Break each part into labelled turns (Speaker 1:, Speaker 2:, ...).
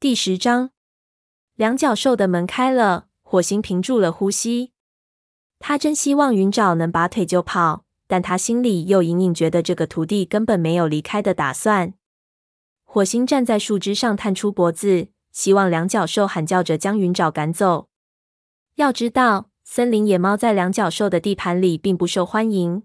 Speaker 1: 第十章，两角兽的门开了，火星屏住了呼吸。他真希望云沼能拔腿就跑，但他心里又隐隐觉得这个徒弟根本没有离开的打算。火星站在树枝上，探出脖子，希望两角兽喊叫着将云沼赶走。要知道，森林野猫在两角兽的地盘里并不受欢迎。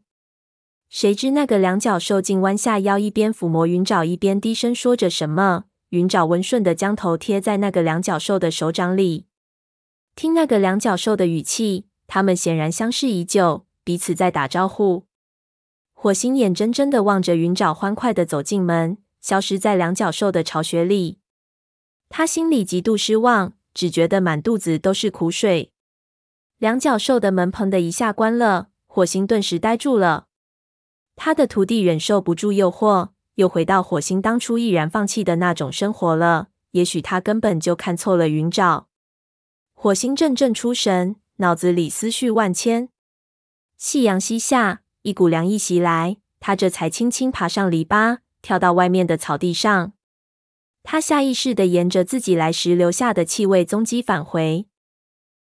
Speaker 1: 谁知那个两角兽竟弯下腰，一边抚摸云沼，一边低声说着什么。云沼温顺的将头贴在那个两角兽的手掌里，听那个两角兽的语气，他们显然相识已久，彼此在打招呼。火星眼睁睁的望着云沼欢快的走进门，消失在两角兽的巢穴里。他心里极度失望，只觉得满肚子都是苦水。两角兽的门砰的一下关了，火星顿时呆住了。他的徒弟忍受不住诱惑。又回到火星当初毅然放弃的那种生活了。也许他根本就看错了云沼。火星阵阵出神，脑子里思绪万千。夕阳西下，一股凉意袭来，他这才轻轻爬上篱笆，跳到外面的草地上。他下意识的沿着自己来时留下的气味踪迹返回。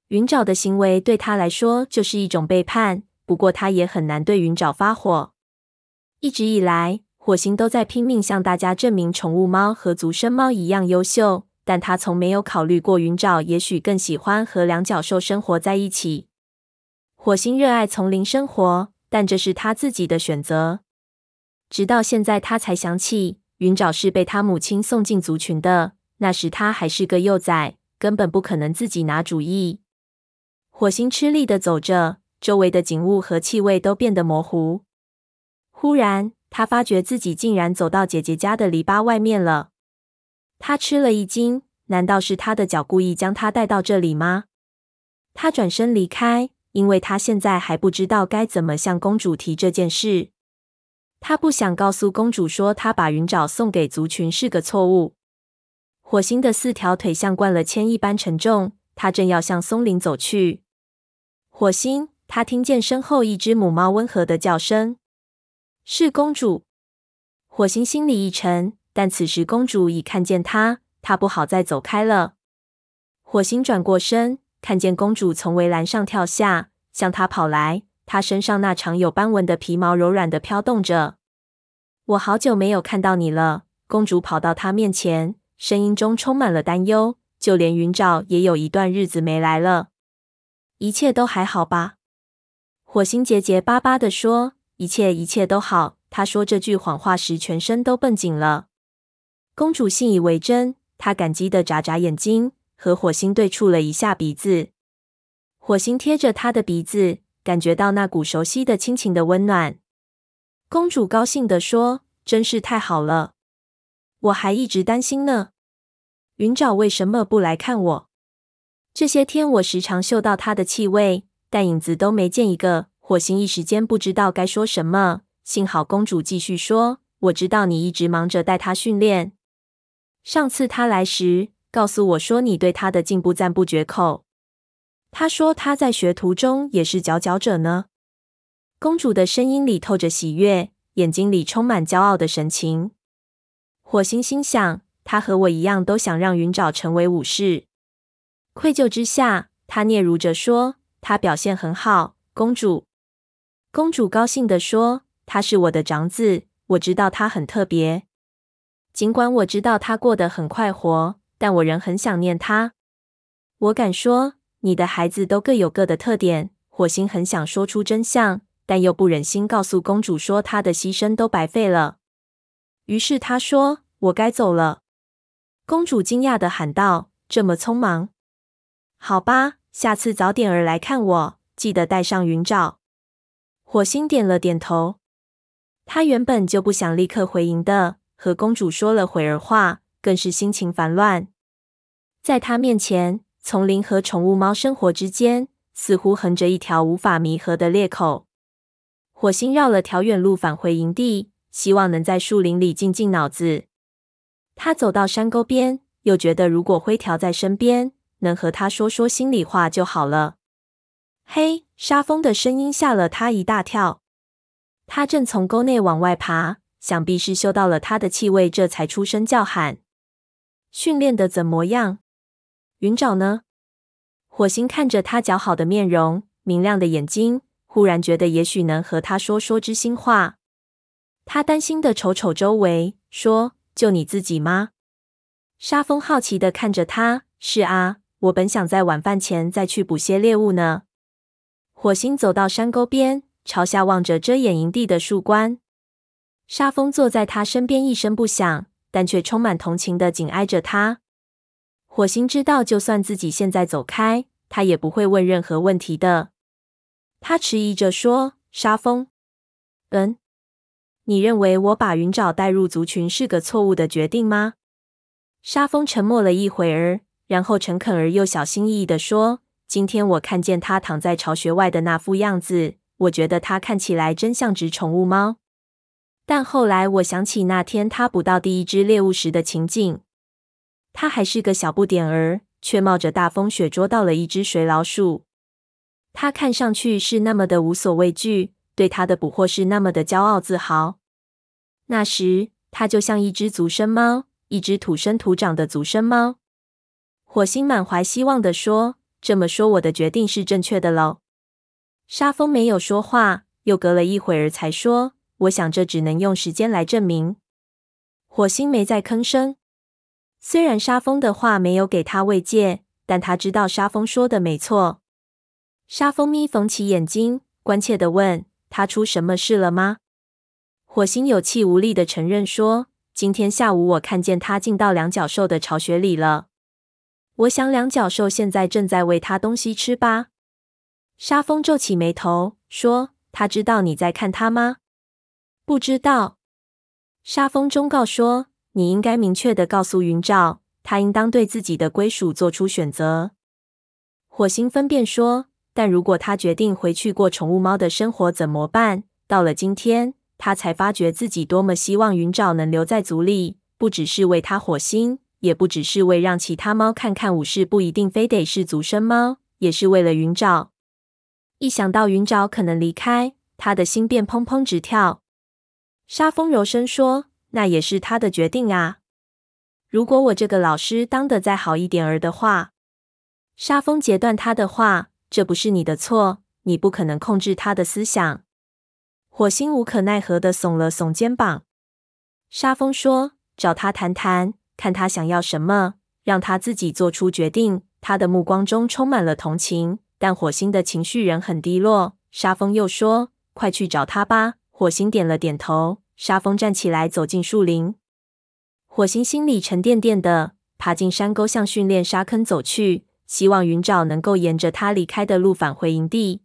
Speaker 1: 云沼的行为对他来说就是一种背叛，不过他也很难对云沼发火。一直以来，火星都在拼命向大家证明宠物猫和足生猫一样优秀，但他从没有考虑过云沼也许更喜欢和两脚兽生活在一起。火星热爱丛林生活，但这是他自己的选择。直到现在，他才想起云沼是被他母亲送进族群的，那时他还是个幼崽，根本不可能自己拿主意。火星吃力地走着，周围的景物和气味都变得模糊。忽然，他发觉自己竟然走到姐姐家的篱笆外面了。他吃了一惊，难道是他的脚故意将他带到这里吗？他转身离开，因为他现在还不知道该怎么向公主提这件事。他不想告诉公主说他把云沼送给族群是个错误。火星的四条腿像灌了铅一般沉重，他正要向松林走去。火星，他听见身后一只母猫温和的叫声。是公主，火星心里一沉，但此时公主已看见他，他不好再走开了。火星转过身，看见公主从围栏上跳下，向他跑来。她身上那长有斑纹的皮毛柔软的飘动着。我好久没有看到你了，公主跑到他面前，声音中充满了担忧。就连云沼也有一段日子没来了，一切都还好吧？火星结结巴巴地说。一切一切都好。他说这句谎话时，全身都绷紧了。公主信以为真，她感激的眨眨眼睛，和火星对触了一下鼻子。火星贴着她的鼻子，感觉到那股熟悉的亲情的温暖。公主高兴地说：“真是太好了，我还一直担心呢。云沼为什么不来看我？这些天我时常嗅到它的气味，但影子都没见一个。”火星一时间不知道该说什么，幸好公主继续说：“我知道你一直忙着带他训练。上次他来时，告诉我说你对他的进步赞不绝口。他说他在学徒中也是佼佼者呢。”公主的声音里透着喜悦，眼睛里充满骄傲的神情。火星心想：他和我一样，都想让云沼成为武士。愧疚之下，他嗫嚅着说：“他表现很好，公主。”公主高兴地说：“他是我的长子，我知道他很特别。尽管我知道他过得很快活，但我仍很想念他。我敢说，你的孩子都各有各的特点。”火星很想说出真相，但又不忍心告诉公主说他的牺牲都白费了。于是他说：“我该走了。”公主惊讶地喊道：“这么匆忙？好吧，下次早点儿来看我，记得带上云罩。”火星点了点头。他原本就不想立刻回营的，和公主说了会儿话，更是心情烦乱。在他面前，丛林和宠物猫生活之间，似乎横着一条无法弥合的裂口。火星绕了条远路返回营地，希望能在树林里静静脑子。他走到山沟边，又觉得如果灰条在身边，能和他说说心里话就好了。嘿！沙风的声音吓了他一大跳。他正从沟内往外爬，想必是嗅到了他的气味，这才出声叫喊。训练的怎么样？云沼呢？火星看着他姣好的面容，明亮的眼睛，忽然觉得也许能和他说说知心话。他担心的瞅瞅周围，说：“就你自己吗？”沙风好奇的看着他：“是啊，我本想在晚饭前再去捕些猎物呢。”火星走到山沟边，朝下望着遮掩营地的树冠。沙风坐在他身边，一声不响，但却充满同情地紧挨着他。火星知道，就算自己现在走开，他也不会问任何问题的。他迟疑着说：“沙风，嗯，你认为我把云沼带入族群是个错误的决定吗？”沙风沉默了一会儿，然后诚恳而又小心翼翼地说：“今天我看见他躺在巢穴外的那副样子，我觉得他看起来真像只宠物猫。但后来我想起那天他捕到第一只猎物时的情景。”他还是个小不点儿，却冒着大风雪捉到了一只水老鼠。他看上去是那么的无所畏惧，对他的捕获是那么的骄傲自豪。那时，他就像一只足生猫，一只土生土长的足生猫。火星满怀希望地说：“这么说，我的决定是正确的喽？”沙风没有说话，又隔了一会儿才说：“我想这只能用时间来证明。”火星没再吭声。虽然沙风的话没有给他慰藉，但他知道沙风说的没错。沙风眯缝起眼睛，关切的问：“他出什么事了吗？”火星有气无力的承认说：“今天下午我看见他进到两脚兽的巢穴里了。我想两脚兽现在正在喂他东西吃吧。”沙风皱起眉头说：“他知道你在看他吗？”“不知道。”沙风忠告说。你应该明确地告诉云沼，他应当对自己的归属做出选择。火星分辨说：“但如果他决定回去过宠物猫的生活怎么办？”到了今天，他才发觉自己多么希望云沼能留在族里，不只是为他火星，也不只是为让其他猫看看武士不一定非得是足生猫，也是为了云沼。一想到云沼可能离开，他的心便砰砰直跳。沙风柔声说。那也是他的决定啊！如果我这个老师当得再好一点儿的话，沙风截断他的话：“这不是你的错，你不可能控制他的思想。”火星无可奈何地耸了耸肩膀。沙风说：“找他谈谈，看他想要什么，让他自己做出决定。”他的目光中充满了同情，但火星的情绪仍很低落。沙风又说：“快去找他吧。”火星点了点头。沙风站起来，走进树林。火星心里沉甸甸的，爬进山沟，向训练沙坑走去，希望云沼能够沿着他离开的路返回营地。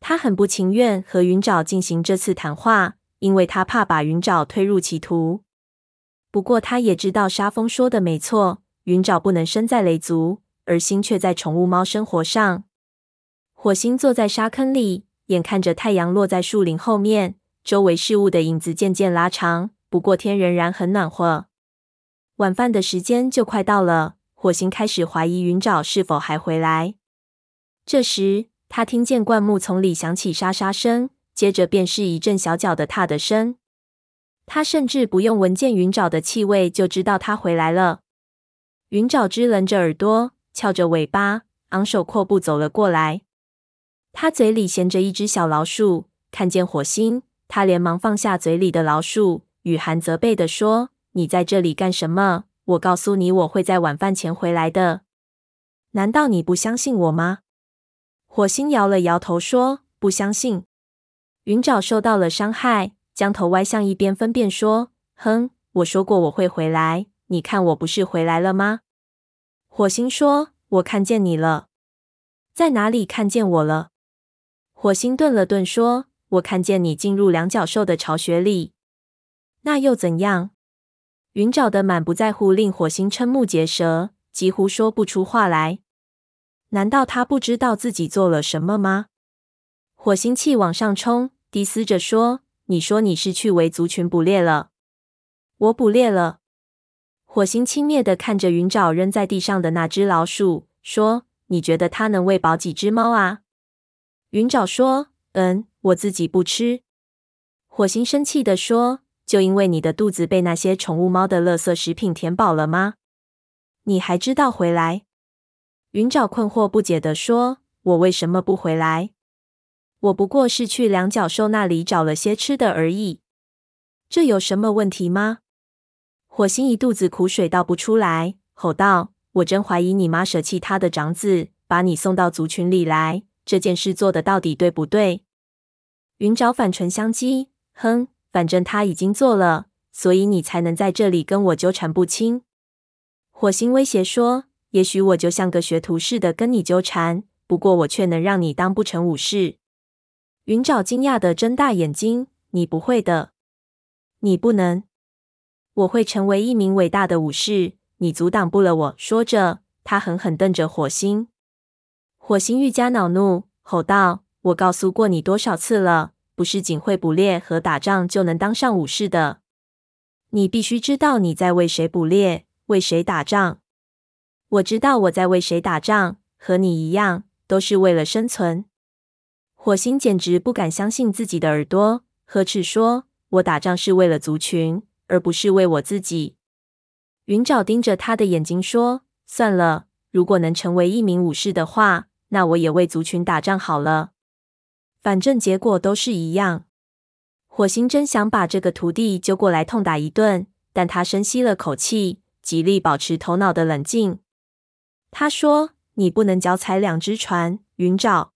Speaker 1: 他很不情愿和云沼进行这次谈话，因为他怕把云沼推入歧途。不过，他也知道沙风说的没错，云沼不能生在雷族，而心却在宠物猫生活上。火星坐在沙坑里，眼看着太阳落在树林后面。周围事物的影子渐渐拉长，不过天仍然很暖和。晚饭的时间就快到了，火星开始怀疑云沼是否还回来。这时，他听见灌木丛里响起沙沙声，接着便是一阵小脚的踏的声。他甚至不用闻见云沼的气味，就知道他回来了。云沼支棱着耳朵，翘着尾巴，昂首阔步走了过来。他嘴里衔着一只小老鼠，看见火星。他连忙放下嘴里的老鼠，语含责备地说：“你在这里干什么？我告诉你，我会在晚饭前回来的。难道你不相信我吗？”火星摇了摇头说：“不相信。”云沼受到了伤害，将头歪向一边，分辨说：“哼，我说过我会回来。你看，我不是回来了吗？”火星说：“我看见你了。在哪里看见我了？”火星顿了顿说。我看见你进入两脚兽的巢穴里，那又怎样？云沼的满不在乎令火星瞠目结舌，几乎说不出话来。难道他不知道自己做了什么吗？火星气往上冲，低嘶着说：“你说你是去为族群捕猎了？我捕猎了。”火星轻蔑的看着云沼扔在地上的那只老鼠，说：“你觉得它能喂饱几只猫啊？”云沼说：“嗯。”我自己不吃。火星生气的说：“就因为你的肚子被那些宠物猫的垃圾食品填饱了吗？你还知道回来？”云沼困惑不解的说：“我为什么不回来？我不过是去两脚兽那里找了些吃的而已，这有什么问题吗？”火星一肚子苦水倒不出来，吼道：“我真怀疑你妈舍弃她的长子，把你送到族群里来，这件事做得到底对不对？”云沼反唇相讥：“哼，反正他已经做了。”所以你才能在这里跟我纠缠不清。火星威胁说：“也许我就像个学徒似的跟你纠缠，不过我却能让你当不成武士。”云沼惊讶的睁大眼睛：“你不会的，你不能！我会成为一名伟大的武士，你阻挡不了我。”说着，他狠狠瞪着火星。火星愈加恼怒，吼道：“我告诉过你多少次了，不是仅会捕猎和打仗就能当上武士的。”你必须知道你在为谁捕猎，为谁打仗。我知道我在为谁打仗，和你一样，都是为了生存。火星简直不敢相信自己的耳朵，呵斥说：“我打仗是为了族群，而不是为我自己。”云沼盯着他的眼睛说：“算了，如果能成为一名武士的话，那我也为族群打仗好了。反正结果都是一样。”火星真想把这个徒弟揪过来痛打一顿，但他深吸了口气，极力保持头脑的冷静。他说：“你不能脚踩两只船，云沼。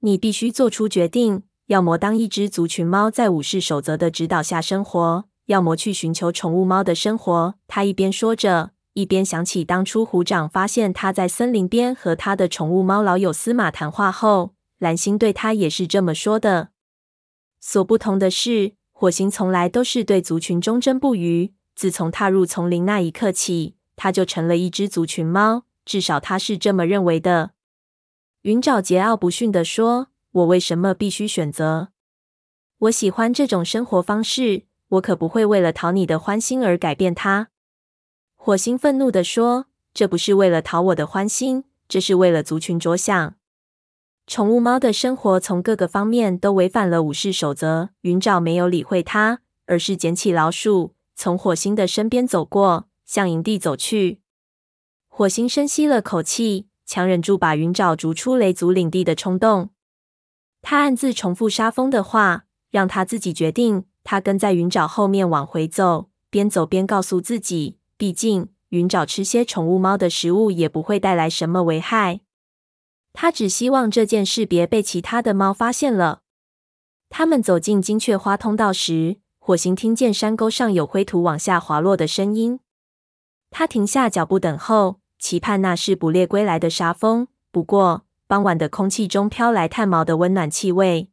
Speaker 1: 你必须做出决定，要么当一只族群猫，在武士守则的指导下生活；要么去寻求宠物猫的生活。”他一边说着，一边想起当初虎掌发现他在森林边和他的宠物猫老友司马谈话后，蓝星对他也是这么说的。所不同的是，火星从来都是对族群忠贞不渝。自从踏入丛林那一刻起，他就成了一只族群猫，至少他是这么认为的。云沼桀骜不驯地说：“我为什么必须选择？我喜欢这种生活方式，我可不会为了讨你的欢心而改变它。”火星愤怒地说：“这不是为了讨我的欢心，这是为了族群着想。”宠物猫的生活从各个方面都违反了武士守则。云沼没有理会他，而是捡起老鼠，从火星的身边走过，向营地走去。火星深吸了口气，强忍住把云沼逐出雷族领地的冲动。他暗自重复沙风的话，让他自己决定。他跟在云沼后面往回走，边走边告诉自己：毕竟云沼吃些宠物猫的食物也不会带来什么危害。他只希望这件事别被其他的猫发现了。他们走进金雀花通道时，火星听见山沟上有灰土往下滑落的声音。他停下脚步等候，期盼那是捕猎归来的沙风。不过，傍晚的空气中飘来炭毛的温暖气味。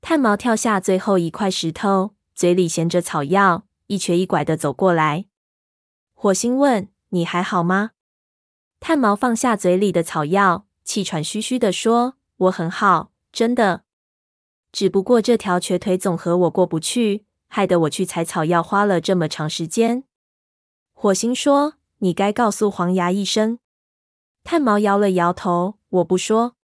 Speaker 1: 炭毛跳下最后一块石头，嘴里衔着草药，一瘸一拐的走过来。火星问：“你还好吗？”炭毛放下嘴里的草药。气喘吁吁地说：“我很好，真的。只不过这条瘸腿总和我过不去，害得我去采草药花了这么长时间。”火星说：“你该告诉黄牙一声。”炭毛摇了摇头：“我不说。”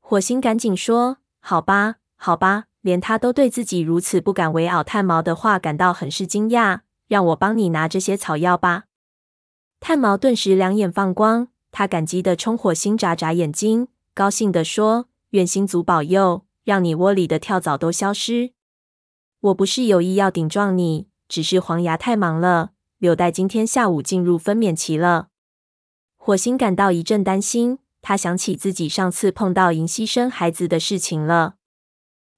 Speaker 1: 火星赶紧说：“好吧，好吧。”连他都对自己如此不敢违拗炭毛的话感到很是惊讶。让我帮你拿这些草药吧。炭毛顿时两眼放光。他感激地冲火星眨眨眼睛，高兴地说：“愿星族保佑，让你窝里的跳蚤都消失。我不是有意要顶撞你，只是黄牙太忙了。柳黛今天下午进入分娩期了。”火星感到一阵担心，他想起自己上次碰到银溪生孩子的事情了。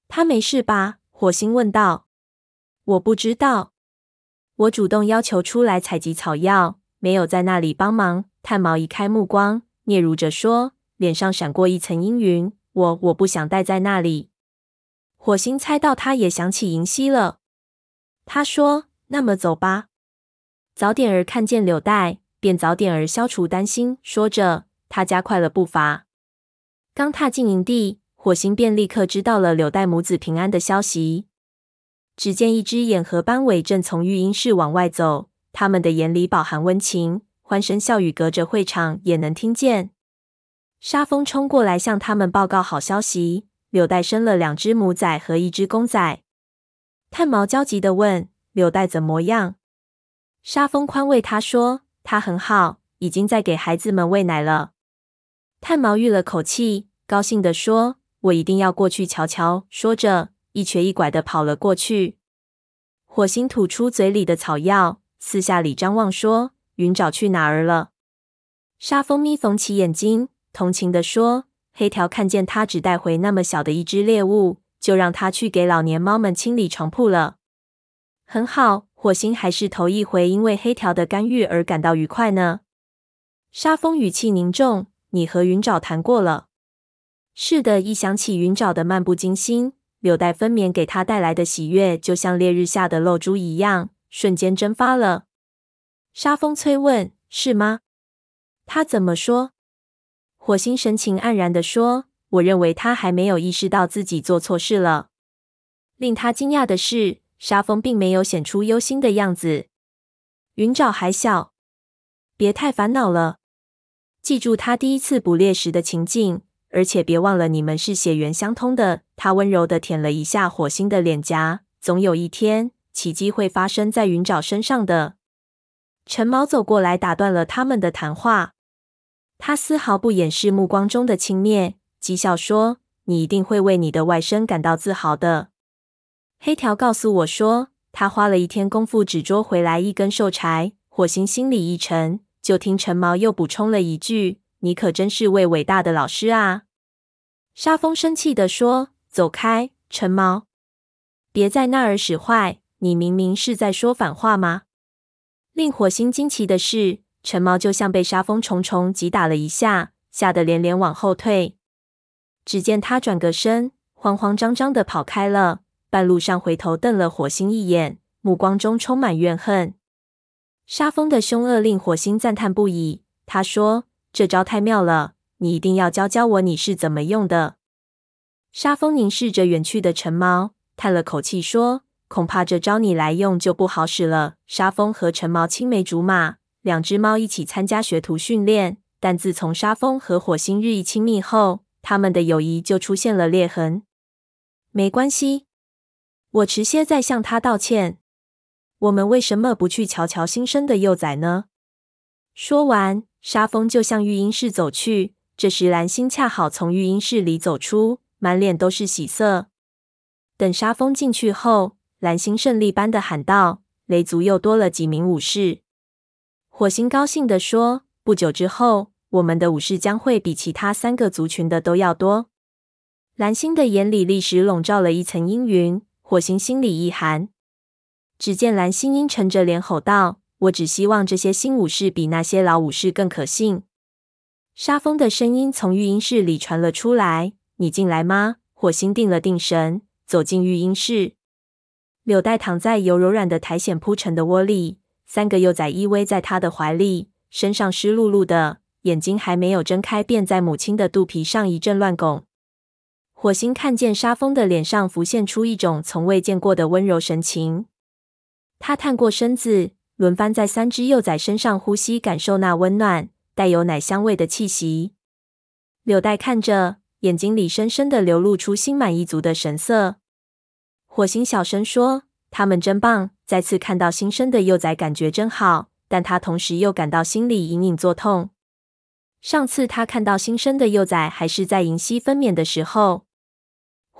Speaker 1: 他没事吧？火星问道。“我不知道，我主动要求出来采集草药，没有在那里帮忙。”炭毛移开目光，嗫嚅着说，脸上闪过一层阴云。我我不想待在那里。火星猜到他也想起银溪了。他说：“那么走吧。”早点儿看见柳带，便早点儿消除担心。说着，他加快了步伐。刚踏进营地，火星便立刻知道了柳带母子平安的消息。只见一只眼和斑尾正从育婴室往外走，他们的眼里饱含温情。欢声笑语隔着会场也能听见。沙风冲过来向他们报告好消息：柳带生了两只母崽和一只公崽。炭毛焦急地问：“柳带怎么样？”沙风宽慰他说：“他很好，已经在给孩子们喂奶了。炭毛吁了口气，高兴地说：“我一定要过去瞧瞧。”说着，一瘸一拐地跑了过去。火星吐出嘴里的草药，四下里张望，说：“云沼去哪儿了？”沙蜂眯缝起眼睛，同情地说：“黑条看见他只带回那么小的一只猎物，就让他去给老年猫们清理床铺了。”很好，火星还是头一回因为黑条的干预而感到愉快呢。沙风语气凝重：“你和云沼谈过了？”“是的。”一想起云沼的漫不经心，柳带分娩给他带来的喜悦，就像烈日下的露珠一样，瞬间蒸发了。沙风催问：“是吗？”他怎么说？火星神情黯然地说：“我认为他还没有意识到自己做错事了。”令他惊讶的是，沙蜂并没有显出忧心的样子。云沼还小，别太烦恼了。记住他第一次捕猎时的情景，而且别忘了你们是血缘相通的。他温柔地舔了一下火星的脸颊。总有一天，奇迹会发生在云沼身上的。陈毛走过来，打断了他们的谈话。他丝毫不掩饰目光中的轻蔑，讥笑说：“你一定会为你的外甥感到自豪的。”黑条告诉我说，他花了一天功夫只捉回来一根瘦柴。火星心里一沉，就听陈毛又补充了一句：“你可真是位伟大的老师啊！”沙蜂生气地说：“走开，陈毛，别在那儿使坏！你明明是在说反话吗？”令火星惊奇的是。陈毛就像被沙蜂重重击打了一下，吓得连连往后退。只见他转个身，慌慌张张的跑开了。半路上回头瞪了火星一眼，目光中充满怨恨。沙峰的凶恶令火星赞叹不已。他说：“这招太妙了，你一定要教教我你是怎么用的。”沙峰凝视着远去的陈毛，叹了口气说：“恐怕这招你来用就不好使了。”沙峰和陈毛青梅竹马。两只猫一起参加学徒训练，但自从沙峰和火星日益亲密后，他们的友谊就出现了裂痕。没关系，我迟些再向他道歉。我们为什么不去瞧瞧新生的幼崽呢？说完，沙风就向育婴室走去。这时，蓝星恰好从育婴室里走出，满脸都是喜色。等沙风进去后，蓝星胜利般的喊道：“雷族又多了几名武士。”火星高兴地说：“不久之后，我们的武士将会比其他三个族群的都要多。”蓝星的眼里立时笼罩了一层阴云。火星心里一寒。只见蓝星阴沉着脸吼道：“我只希望这些新武士比那些老武士更可信。”沙风的声音从育婴室里传了出来：“你进来吗？”火星定了定神，走进育婴室。柳带躺在由柔软的苔藓铺成的窝里。三个幼崽依偎在他的怀里，身上湿漉漉的，眼睛还没有睁开，便在母亲的肚皮上一阵乱拱。火星看见沙峰的脸上浮现出一种从未见过的温柔神情，他探过身子，轮番在三只幼崽身上呼吸，感受那温暖、带有奶香味的气息。柳带看着，眼睛里深深的流露出心满意足的神色。火星小声说：“他们真棒。”再次看到新生的幼崽，感觉真好，但他同时又感到心里隐隐作痛。上次他看到新生的幼崽，还是在银溪分娩的时候。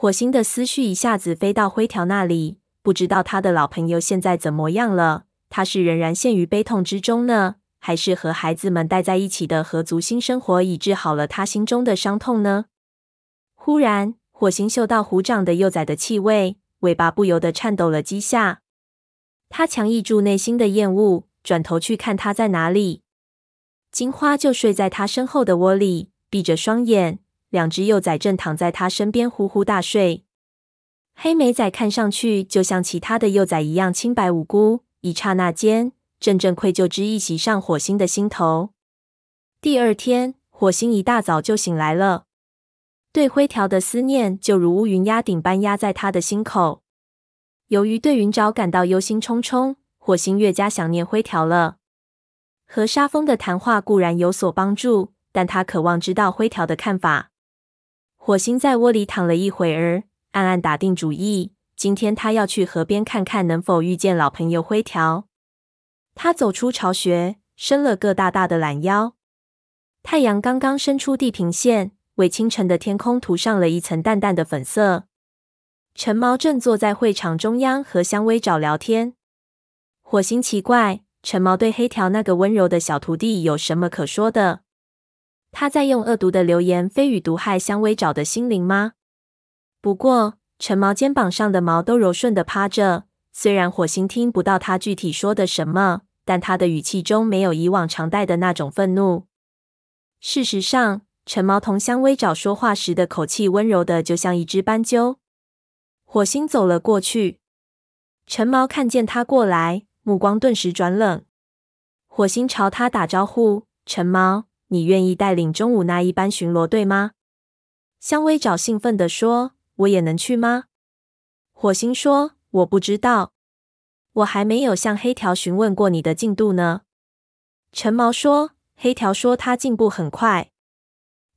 Speaker 1: 火星的思绪一下子飞到灰条那里，不知道他的老朋友现在怎么样了？他是仍然陷于悲痛之中呢，还是和孩子们待在一起的合族新生活已治好了他心中的伤痛呢？忽然，火星嗅到虎掌的幼崽的气味，尾巴不由得颤抖了几下。他强抑住内心的厌恶，转头去看他在哪里。金花就睡在他身后的窝里，闭着双眼。两只幼崽正躺在他身边呼呼大睡。黑莓仔看上去就像其他的幼崽一样清白无辜。一刹那间，阵阵愧疚之意袭上火星的心头。第二天，火星一大早就醒来了，对灰条的思念就如乌云压顶般压在他的心口。由于对云沼感到忧心忡忡，火星越加想念灰条了。和沙蜂的谈话固然有所帮助，但他渴望知道灰条的看法。火星在窝里躺了一会儿，暗暗打定主意，今天他要去河边看看能否遇见老朋友灰条。他走出巢穴，伸了个大大的懒腰。太阳刚刚伸出地平线，为清晨的天空涂上了一层淡淡的粉色。陈毛正坐在会场中央和香薇爪聊天。火星奇怪，陈毛对黑条那个温柔的小徒弟有什么可说的？他在用恶毒的流言蜚语毒害香薇爪的心灵吗？不过，陈毛肩膀上的毛都柔顺的趴着，虽然火星听不到他具体说的什么，但他的语气中没有以往常带的那种愤怒。事实上，陈毛同香薇爪说话时的口气温柔的就像一只斑鸠。火星走了过去，陈毛看见他过来，目光顿时转冷。火星朝他打招呼：“陈毛，你愿意带领中午那一班巡逻队吗？”香薇爪兴奋地说。我也能去吗？火星说：“我不知道，我还没有向黑条询问过你的进度呢。”陈毛说：“黑条说他进步很快，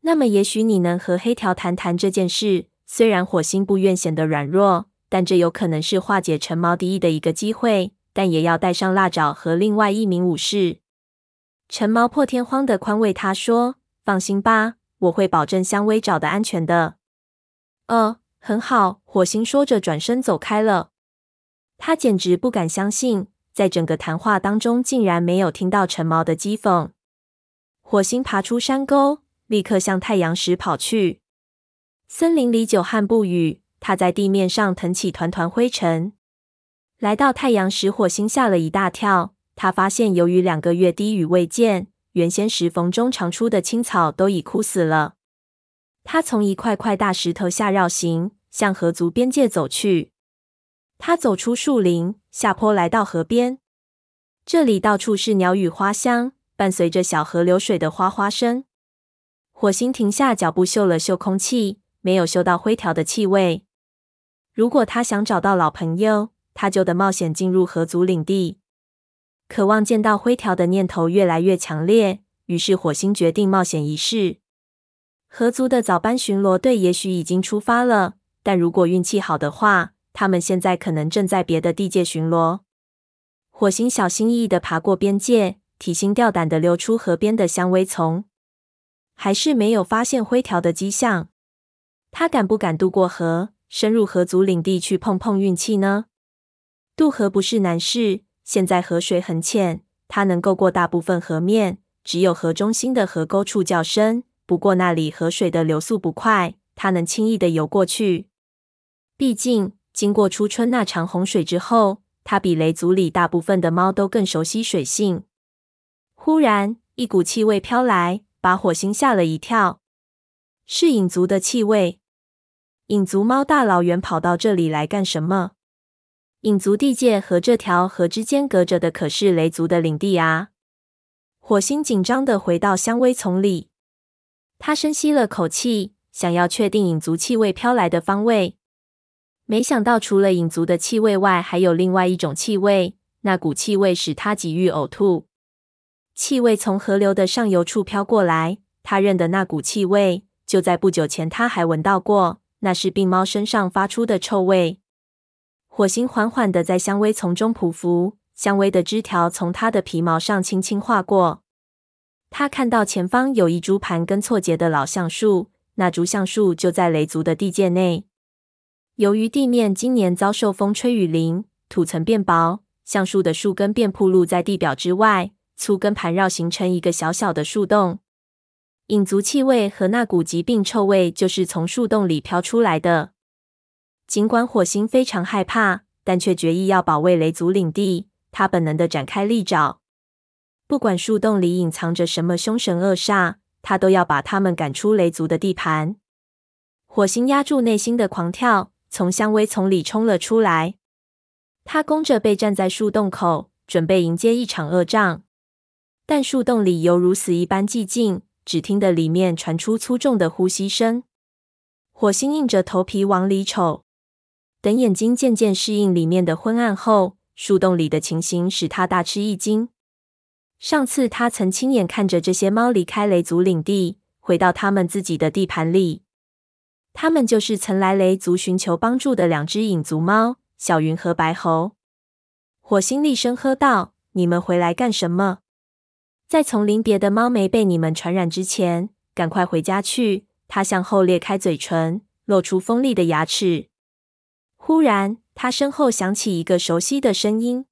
Speaker 1: 那么也许你能和黑条谈谈这件事。”虽然火星不愿显得软弱，但这有可能是化解陈毛敌意的一个机会，但也要带上辣爪和另外一名武士。陈毛破天荒的宽慰他说：“放心吧，我会保证香薇找的安全的。”哦。很好，火星说着，转身走开了。他简直不敢相信，在整个谈话当中，竟然没有听到陈毛的讥讽。火星爬出山沟，立刻向太阳石跑去。森林里久旱不雨，他在地面上腾起团团灰尘。来到太阳石，火星吓了一大跳。他发现，由于两个月滴雨未见，原先石缝中长出的青草都已枯死了。他从一块块大石头下绕行，向河族边界走去。他走出树林，下坡来到河边。这里到处是鸟语花香，伴随着小河流水的哗哗声。火星停下脚步，嗅了嗅空气，没有嗅到灰条的气味。如果他想找到老朋友，他就得冒险进入河族领地。渴望见到灰条的念头越来越强烈，于是火星决定冒险一试。河族的早班巡逻队也许已经出发了，但如果运气好的话，他们现在可能正在别的地界巡逻。火星小心翼翼地爬过边界，提心吊胆地溜出河边的香薇丛，还是没有发现灰条的迹象。他敢不敢渡过河，深入河族领地去碰碰运气呢？渡河不是难事，现在河水很浅，它能够过大部分河面，只有河中心的河沟处较深。不过那里河水的流速不快，它能轻易的游过去。毕竟经过初春那场洪水之后，它比雷族里大部分的猫都更熟悉水性。忽然，一股气味飘来，把火星吓了一跳。是影族的气味。影族猫大老远跑到这里来干什么？影族地界和这条河之间隔着的可是雷族的领地啊！火星紧张的回到香薇丛里。他深吸了口气，想要确定影族气味飘来的方位。没想到，除了影族的气味外，还有另外一种气味。那股气味使他几欲呕吐。气味从河流的上游处飘过来，他认得那股气味，就在不久前他还闻到过。那是病猫身上发出的臭味。火星缓缓地在香薇丛中匍匐，香薇的枝条从他的皮毛上轻轻划过。他看到前方有一株盘根错节的老橡树，那株橡树就在雷族的地界内。由于地面今年遭受风吹雨淋，土层变薄，橡树的树根便暴露在地表之外，粗根盘绕形成一个小小的树洞。影族气味和那股疾病臭味就是从树洞里飘出来的。尽管火星非常害怕，但却决意要保卫雷族领地。他本能地展开利爪。不管树洞里隐藏着什么凶神恶煞，他都要把他们赶出雷族的地盘。火星压住内心的狂跳，从香薇丛里冲了出来。他弓着背站在树洞口，准备迎接一场恶仗。但树洞里犹如死一般寂静，只听得里面传出粗重的呼吸声。火星硬着头皮往里瞅，等眼睛渐渐适应里面的昏暗后，树洞里的情形使他大吃一惊。上次他曾亲眼看着这些猫离开雷族领地，回到他们自己的地盘里。他们就是曾来雷族寻求帮助的两只影族猫，小云和白猴。火星厉声喝道：“你们回来干什么？”在丛林别的猫没被你们传染之前，赶快回家去。他向后裂开嘴唇，露出锋利的牙齿。忽然，他身后响起一个熟悉的声音：“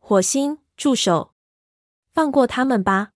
Speaker 1: 火星，助手！放过他们吧！”